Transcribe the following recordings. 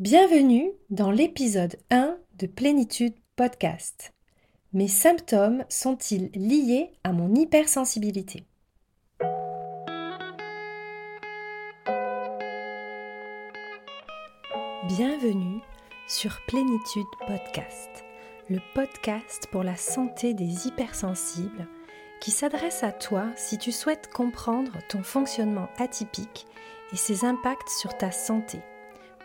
Bienvenue dans l'épisode 1 de Plénitude Podcast. Mes symptômes sont-ils liés à mon hypersensibilité? Bienvenue sur Plénitude Podcast, le podcast pour la santé des hypersensibles qui s'adresse à toi si tu souhaites comprendre ton fonctionnement atypique et ses impacts sur ta santé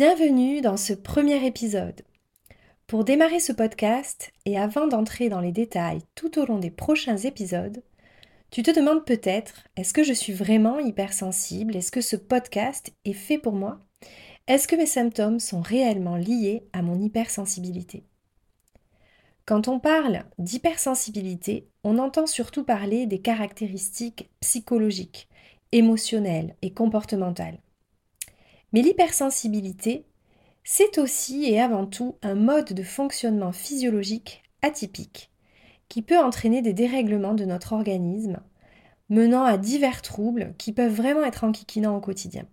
Bienvenue dans ce premier épisode. Pour démarrer ce podcast et avant d'entrer dans les détails tout au long des prochains épisodes, tu te demandes peut-être est-ce que je suis vraiment hypersensible? Est-ce que ce podcast est fait pour moi? Est-ce que mes symptômes sont réellement liés à mon hypersensibilité? Quand on parle d'hypersensibilité, on entend surtout parler des caractéristiques psychologiques, émotionnelles et comportementales. Mais l'hypersensibilité, c'est aussi et avant tout un mode de fonctionnement physiologique atypique qui peut entraîner des dérèglements de notre organisme, menant à divers troubles qui peuvent vraiment être enquiquinants au quotidien.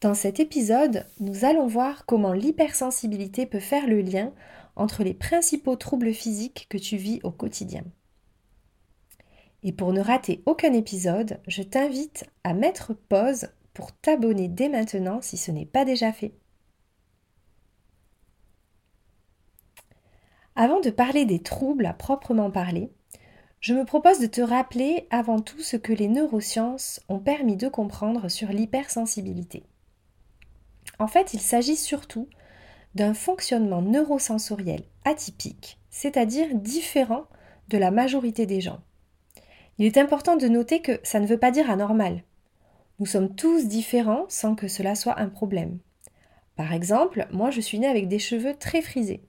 Dans cet épisode, nous allons voir comment l'hypersensibilité peut faire le lien entre les principaux troubles physiques que tu vis au quotidien. Et pour ne rater aucun épisode, je t'invite à mettre pause pour t'abonner dès maintenant si ce n'est pas déjà fait. Avant de parler des troubles à proprement parler, je me propose de te rappeler avant tout ce que les neurosciences ont permis de comprendre sur l'hypersensibilité. En fait, il s'agit surtout d'un fonctionnement neurosensoriel atypique, c'est-à-dire différent de la majorité des gens. Il est important de noter que ça ne veut pas dire anormal. Nous sommes tous différents sans que cela soit un problème. Par exemple, moi je suis née avec des cheveux très frisés.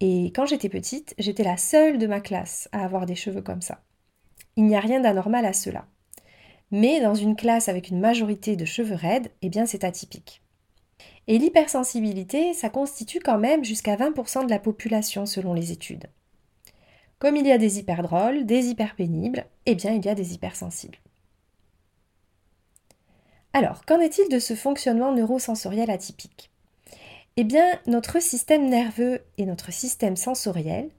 Et quand j'étais petite, j'étais la seule de ma classe à avoir des cheveux comme ça. Il n'y a rien d'anormal à cela. Mais dans une classe avec une majorité de cheveux raides, eh bien c'est atypique. Et l'hypersensibilité, ça constitue quand même jusqu'à 20% de la population selon les études. Comme il y a des hyperdrôles, des hyperpénibles, eh bien il y a des hypersensibles. Alors, qu'en est-il de ce fonctionnement neurosensoriel atypique? Eh bien, notre système nerveux et notre système sensoriel,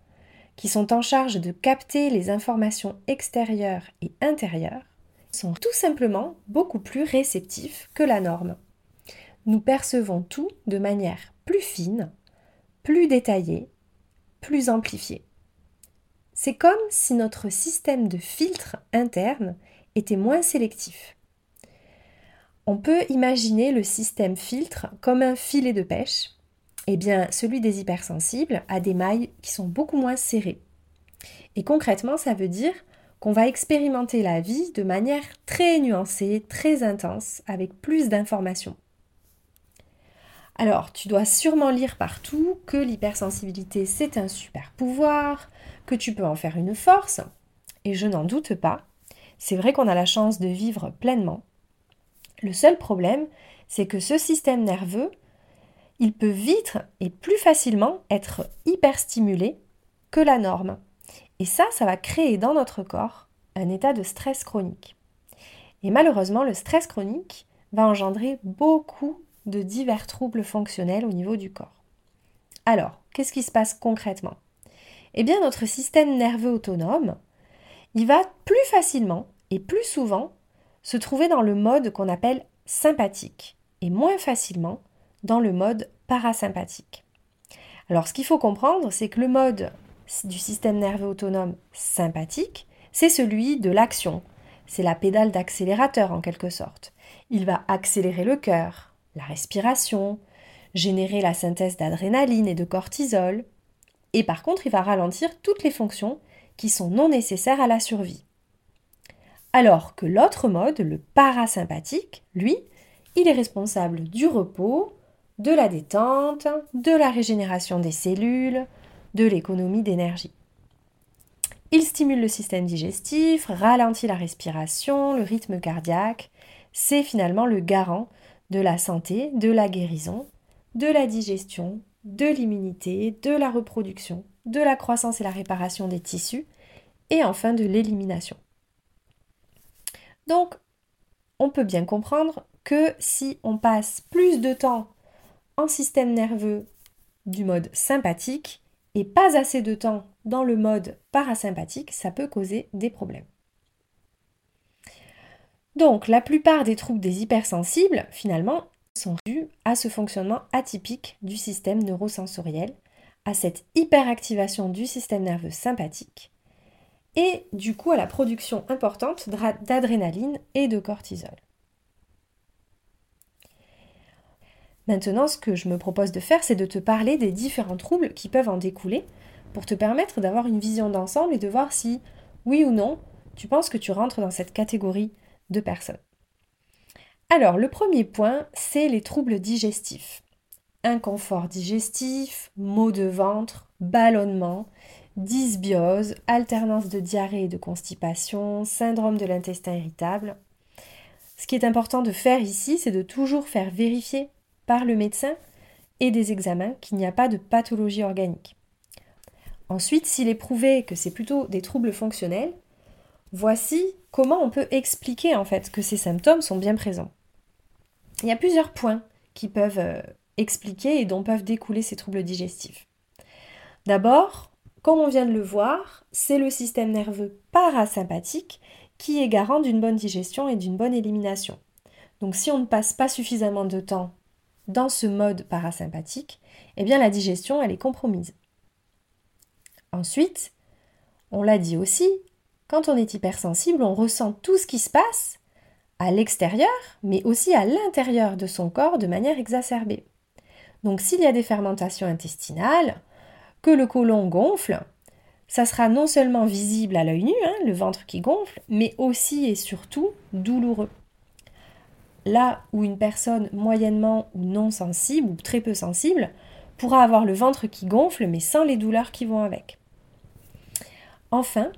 qui sont en charge de capter les informations extérieures et intérieures, sont tout simplement beaucoup plus réceptifs que la norme. Nous percevons tout de manière plus fine, plus détaillée, plus amplifiée. C'est comme si notre système de filtre interne était moins sélectif. On peut imaginer le système filtre comme un filet de pêche. Eh bien, celui des hypersensibles a des mailles qui sont beaucoup moins serrées. Et concrètement, ça veut dire qu'on va expérimenter la vie de manière très nuancée, très intense, avec plus d'informations. Alors, tu dois sûrement lire partout que l'hypersensibilité, c'est un super pouvoir, que tu peux en faire une force, et je n'en doute pas. C'est vrai qu'on a la chance de vivre pleinement, le seul problème, c'est que ce système nerveux, il peut vite et plus facilement être hyperstimulé que la norme. Et ça, ça va créer dans notre corps un état de stress chronique. Et malheureusement, le stress chronique va engendrer beaucoup de divers troubles fonctionnels au niveau du corps. Alors, qu'est-ce qui se passe concrètement? Eh bien, notre système nerveux autonome, il va plus facilement et plus souvent se trouver dans le mode qu'on appelle sympathique et moins facilement dans le mode parasympathique. Alors ce qu'il faut comprendre, c'est que le mode du système nerveux autonome sympathique, c'est celui de l'action. C'est la pédale d'accélérateur en quelque sorte. Il va accélérer le cœur, la respiration, générer la synthèse d'adrénaline et de cortisol, et par contre il va ralentir toutes les fonctions qui sont non nécessaires à la survie. Alors que l'autre mode, le parasympathique, lui, il est responsable du repos, de la détente, de la régénération des cellules, de l'économie d'énergie. Il stimule le système digestif, ralentit la respiration, le rythme cardiaque. C'est finalement le garant de la santé, de la guérison, de la digestion, de l'immunité, de la reproduction, de la croissance et la réparation des tissus, et enfin de l'élimination. Donc, on peut bien comprendre que si on passe plus de temps en système nerveux du mode sympathique et pas assez de temps dans le mode parasympathique, ça peut causer des problèmes. Donc, la plupart des troubles des hypersensibles, finalement, sont dus à ce fonctionnement atypique du système neurosensoriel, à cette hyperactivation du système nerveux sympathique, et du coup à la production importante d'adrénaline et de cortisol. Maintenant, ce que je me propose de faire, c'est de te parler des différents troubles qui peuvent en découler pour te permettre d'avoir une vision d'ensemble et de voir si, oui ou non, tu penses que tu rentres dans cette catégorie de personnes. Alors, le premier point, c'est les troubles digestifs. Inconfort digestif, maux de ventre, ballonnement, dysbiose, alternance de diarrhée et de constipation, syndrome de l'intestin irritable. Ce qui est important de faire ici, c'est de toujours faire vérifier par le médecin et des examens qu'il n'y a pas de pathologie organique. Ensuite, s'il est prouvé que c'est plutôt des troubles fonctionnels, voici comment on peut expliquer en fait que ces symptômes sont bien présents. Il y a plusieurs points qui peuvent euh, expliquer et dont peuvent découler ces troubles digestifs. D'abord, comme on vient de le voir, c'est le système nerveux parasympathique qui est garant d'une bonne digestion et d'une bonne élimination. Donc si on ne passe pas suffisamment de temps dans ce mode parasympathique, eh bien la digestion, est compromise. Ensuite, on l'a dit aussi, quand on est hypersensible, on ressent tout ce qui se passe à l'extérieur, mais aussi à l'intérieur de son corps de manière exacerbée. Donc s'il y a des fermentations intestinales, que le côlon gonfle, ça sera non seulement visible à l'œil nu, hein, le ventre qui gonfle, mais aussi et surtout douloureux là où une personne moyennement ou non sensible ou très peu sensible pourra avoir le ventre qui gonfle mais sans les douleurs qui vont avec. Enfin,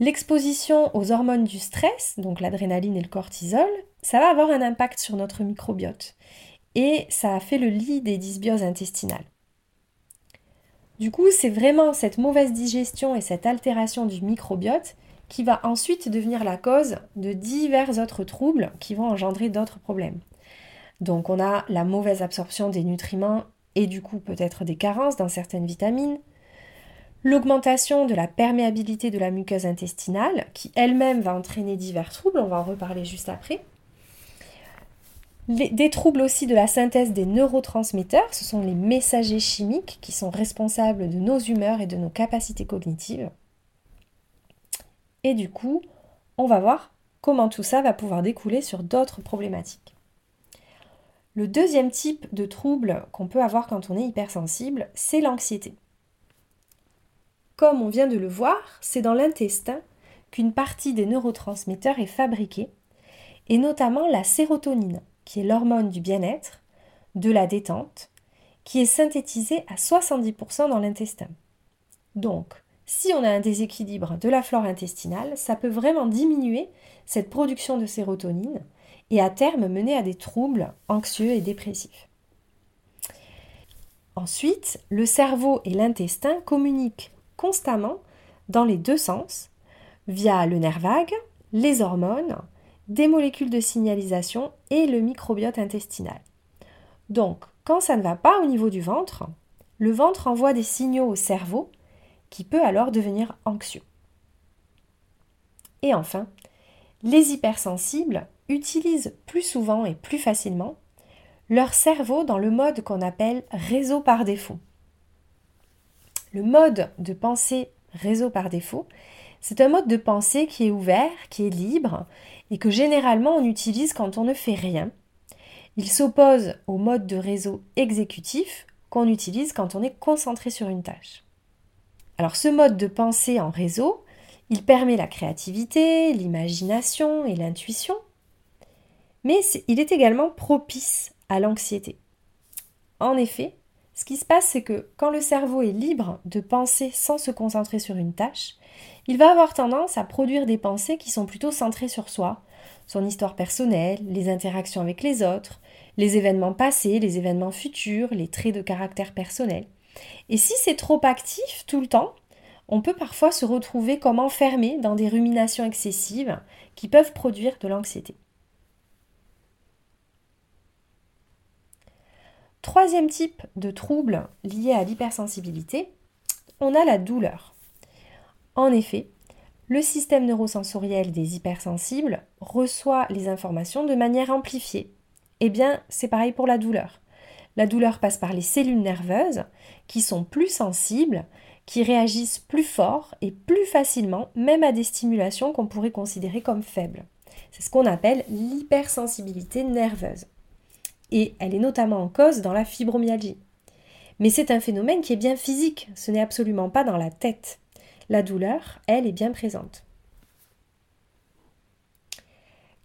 l'exposition aux hormones du stress, donc l'adrénaline et le cortisol, ça va avoir un impact sur notre microbiote et ça a fait le lit des dysbioses intestinales. Du coup, c'est vraiment cette mauvaise digestion et cette altération du microbiote qui va ensuite devenir la cause de divers autres troubles qui vont engendrer d'autres problèmes. Donc on a la mauvaise absorption des nutriments et du coup peut-être des carences dans certaines vitamines, l'augmentation de la perméabilité de la muqueuse intestinale qui elle-même va entraîner divers troubles, on va en reparler juste après. Des troubles aussi de la synthèse des neurotransmetteurs, ce sont les messagers chimiques qui sont responsables de nos humeurs et de nos capacités cognitives. Et du coup, on va voir comment tout ça va pouvoir découler sur d'autres problématiques. Le deuxième type de trouble qu'on peut avoir quand on est hypersensible, c'est l'anxiété. Comme on vient de le voir, c'est dans l'intestin qu'une partie des neurotransmetteurs est fabriquée, et notamment la sérotonine, qui est l'hormone du bien-être, de la détente, qui est synthétisée à 70% dans l'intestin. Donc, si on a un déséquilibre de la flore intestinale, ça peut vraiment diminuer cette production de sérotonine et à terme mener à des troubles anxieux et dépressifs. Ensuite, le cerveau et l'intestin communiquent constamment dans les deux sens via le nerf vague, les hormones, des molécules de signalisation et le microbiote intestinal. Donc, quand ça ne va pas au niveau du ventre, le ventre envoie des signaux au cerveau qui peut alors devenir anxieux. Et enfin, les hypersensibles utilisent plus souvent et plus facilement leur cerveau dans le mode qu'on appelle réseau par défaut. Le mode de pensée réseau par défaut, c'est un mode de pensée qui est ouvert, qui est libre et que généralement on utilise quand on ne fait rien Il s'oppose au mode de réseau exécutif qu'on utilise quand on est concentré sur une tâche. Alors ce mode de pensée en réseau, il permet la créativité, l'imagination et l'intuition, mais il est également propice à l'anxiété. En effet, ce qui se passe, c'est que quand le cerveau est libre de penser sans se concentrer sur une tâche, il va avoir tendance à produire des pensées qui sont plutôt centrées sur soi, son histoire personnelle, les interactions avec les autres, les événements passés, les événements futurs, les traits de caractère personnel. Et si c'est trop actif tout le temps, on peut parfois se retrouver comme enfermé dans des ruminations excessives qui peuvent produire de l'anxiété. Troisième type de trouble lié à l'hypersensibilité, on a la douleur. En effet, le système neurosensoriel des hypersensibles reçoit les informations de manière amplifiée. Eh bien, c'est pareil pour la douleur. La douleur passe par les cellules nerveuses qui sont plus sensibles, qui réagissent plus fort et plus facilement, même à des stimulations qu'on pourrait considérer comme faibles. C'est ce qu'on appelle l'hypersensibilité nerveuse et elle est notamment en cause dans la fibromyalgie. Mais c'est un phénomène qui est bien physique, ce n'est absolument pas dans la tête. La douleur, elle, est bien présente.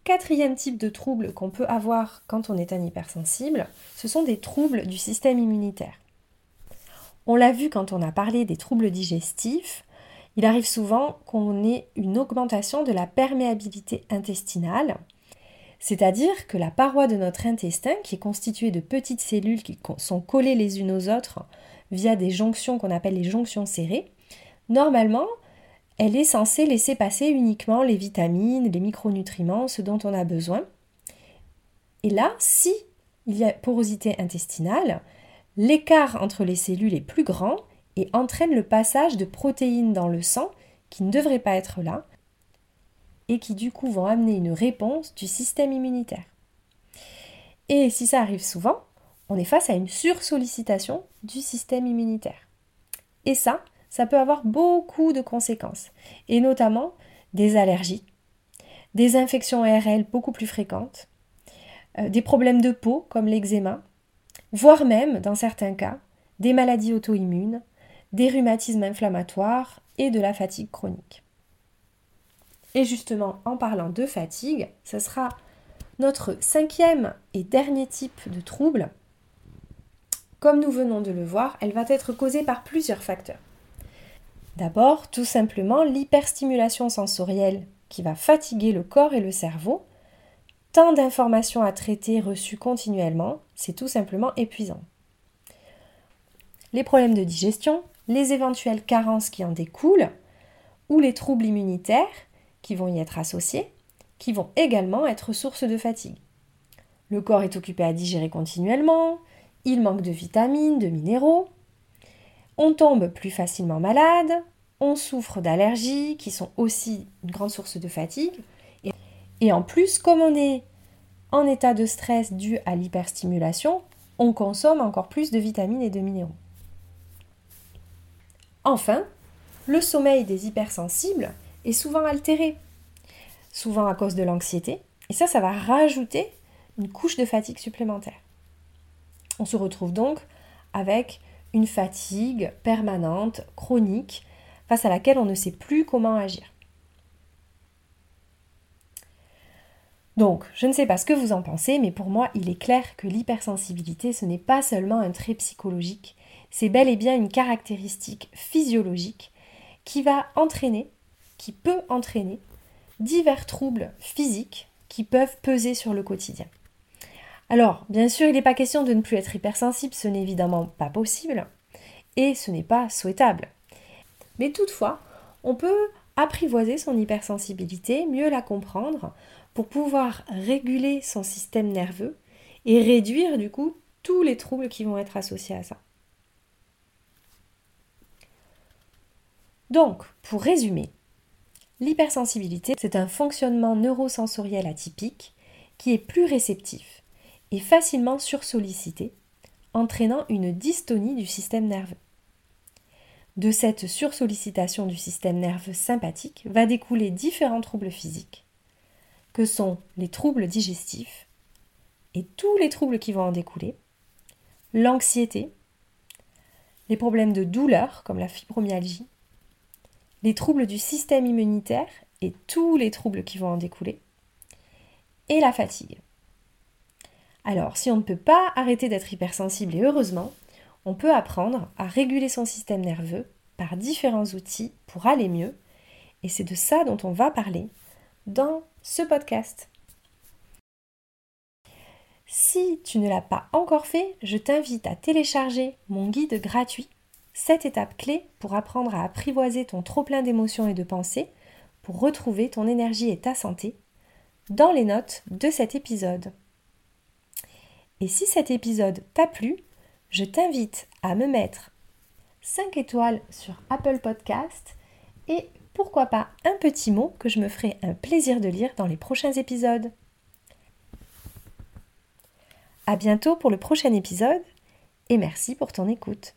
Quatrième type de trouble qu'on peut avoir quand on est un hypersensible, ce sont des troubles du système immunitaire. On l'a vu quand on a parlé des troubles digestifs, il arrive souvent qu'on ait une augmentation de la perméabilité intestinale, c'est-à-dire que la paroi de notre intestin, qui est constituée de petites cellules qui sont collées les unes aux autres via des jonctions qu'on appelle les jonctions serrées, normalement, elle est censée laisser passer uniquement les vitamines, les micronutriments, ce dont on a besoin. Et là, si il y a porosité intestinale, l'écart entre les cellules est plus grand et entraîne le passage de protéines dans le sang qui ne devraient pas être là, et qui du coup vont amener une réponse du système immunitaire. Et si ça arrive souvent, on est face à une sursollicitation du système immunitaire. Et ça, ça peut avoir beaucoup de conséquences, et notamment des allergies, des infections ARL beaucoup plus fréquentes, euh, des problèmes de peau comme l'eczéma, voire même, dans certains cas, des maladies auto-immunes, des rhumatismes inflammatoires et de la fatigue chronique. Et justement, en parlant de fatigue, ce sera notre cinquième et dernier type de trouble. Comme nous venons de le voir, elle va être causée par plusieurs facteurs. D'abord, tout simplement l'hyperstimulation sensorielle qui va fatiguer le corps et le cerveau. Tant d'informations à traiter reçues continuellement, c'est tout simplement épuisant. Les problèmes de digestion, les éventuelles carences qui en découlent, ou les troubles immunitaires, qui vont y être associés, qui vont également être source de fatigue. Le corps est occupé à digérer continuellement, il manque de vitamines, de minéraux, on tombe plus facilement malade, on souffre d'allergies qui sont aussi une grande source de fatigue, et, en plus, comme on est en état de stress dû à l'hyperstimulation, on consomme encore plus de vitamines et de minéraux. Enfin, le sommeil des hypersensibles est souvent altéré, souvent à cause de l'anxiété, et ça, ça va rajouter une couche de fatigue supplémentaire. On se retrouve donc avec une fatigue permanente, chronique, face à laquelle on ne sait plus comment agir. Donc, je ne sais pas ce que vous en pensez, mais pour moi, il est clair que l'hypersensibilité, ce n'est pas seulement un trait psychologique, c'est bel et bien une caractéristique physiologique qui va entraîner qui peut entraîner divers troubles physiques qui peuvent peser sur le quotidien. Alors, bien sûr, il n'est pas question de ne plus être hypersensible, ce n'est évidemment pas possible, et ce n'est pas souhaitable. Mais toutefois, on peut apprivoiser son hypersensibilité, mieux la comprendre, pour pouvoir réguler son système nerveux et réduire du coup tous les troubles qui vont être associés à ça. Donc, pour résumer, L'hypersensibilité, c'est un fonctionnement neurosensoriel atypique qui est plus réceptif et facilement sursollicité, entraînant une dystonie du système nerveux. De cette sursollicitation du système nerveux sympathique va découler différents troubles physiques, que sont les troubles digestifs et tous les troubles qui vont en découler, l'anxiété, les problèmes de douleur comme la fibromyalgie, les troubles du système immunitaire et tous les troubles qui vont en découler, et la fatigue. Alors, si on ne peut pas arrêter d'être hypersensible, et heureusement, on peut apprendre à réguler son système nerveux par différents outils pour aller mieux, et c'est de ça dont on va parler dans ce podcast. Si tu ne l'as pas encore fait, je t'invite à télécharger mon guide gratuit 7 étapes clés pour apprendre à apprivoiser ton trop-plein d'émotions et de pensées pour retrouver ton énergie et ta santé dans les notes de cet épisode. Et si cet épisode t'a plu, je t'invite à me mettre 5 étoiles sur Apple Podcast et pourquoi pas un petit mot que je me ferai un plaisir de lire dans les prochains épisodes. À bientôt pour le prochain épisode et merci pour ton écoute.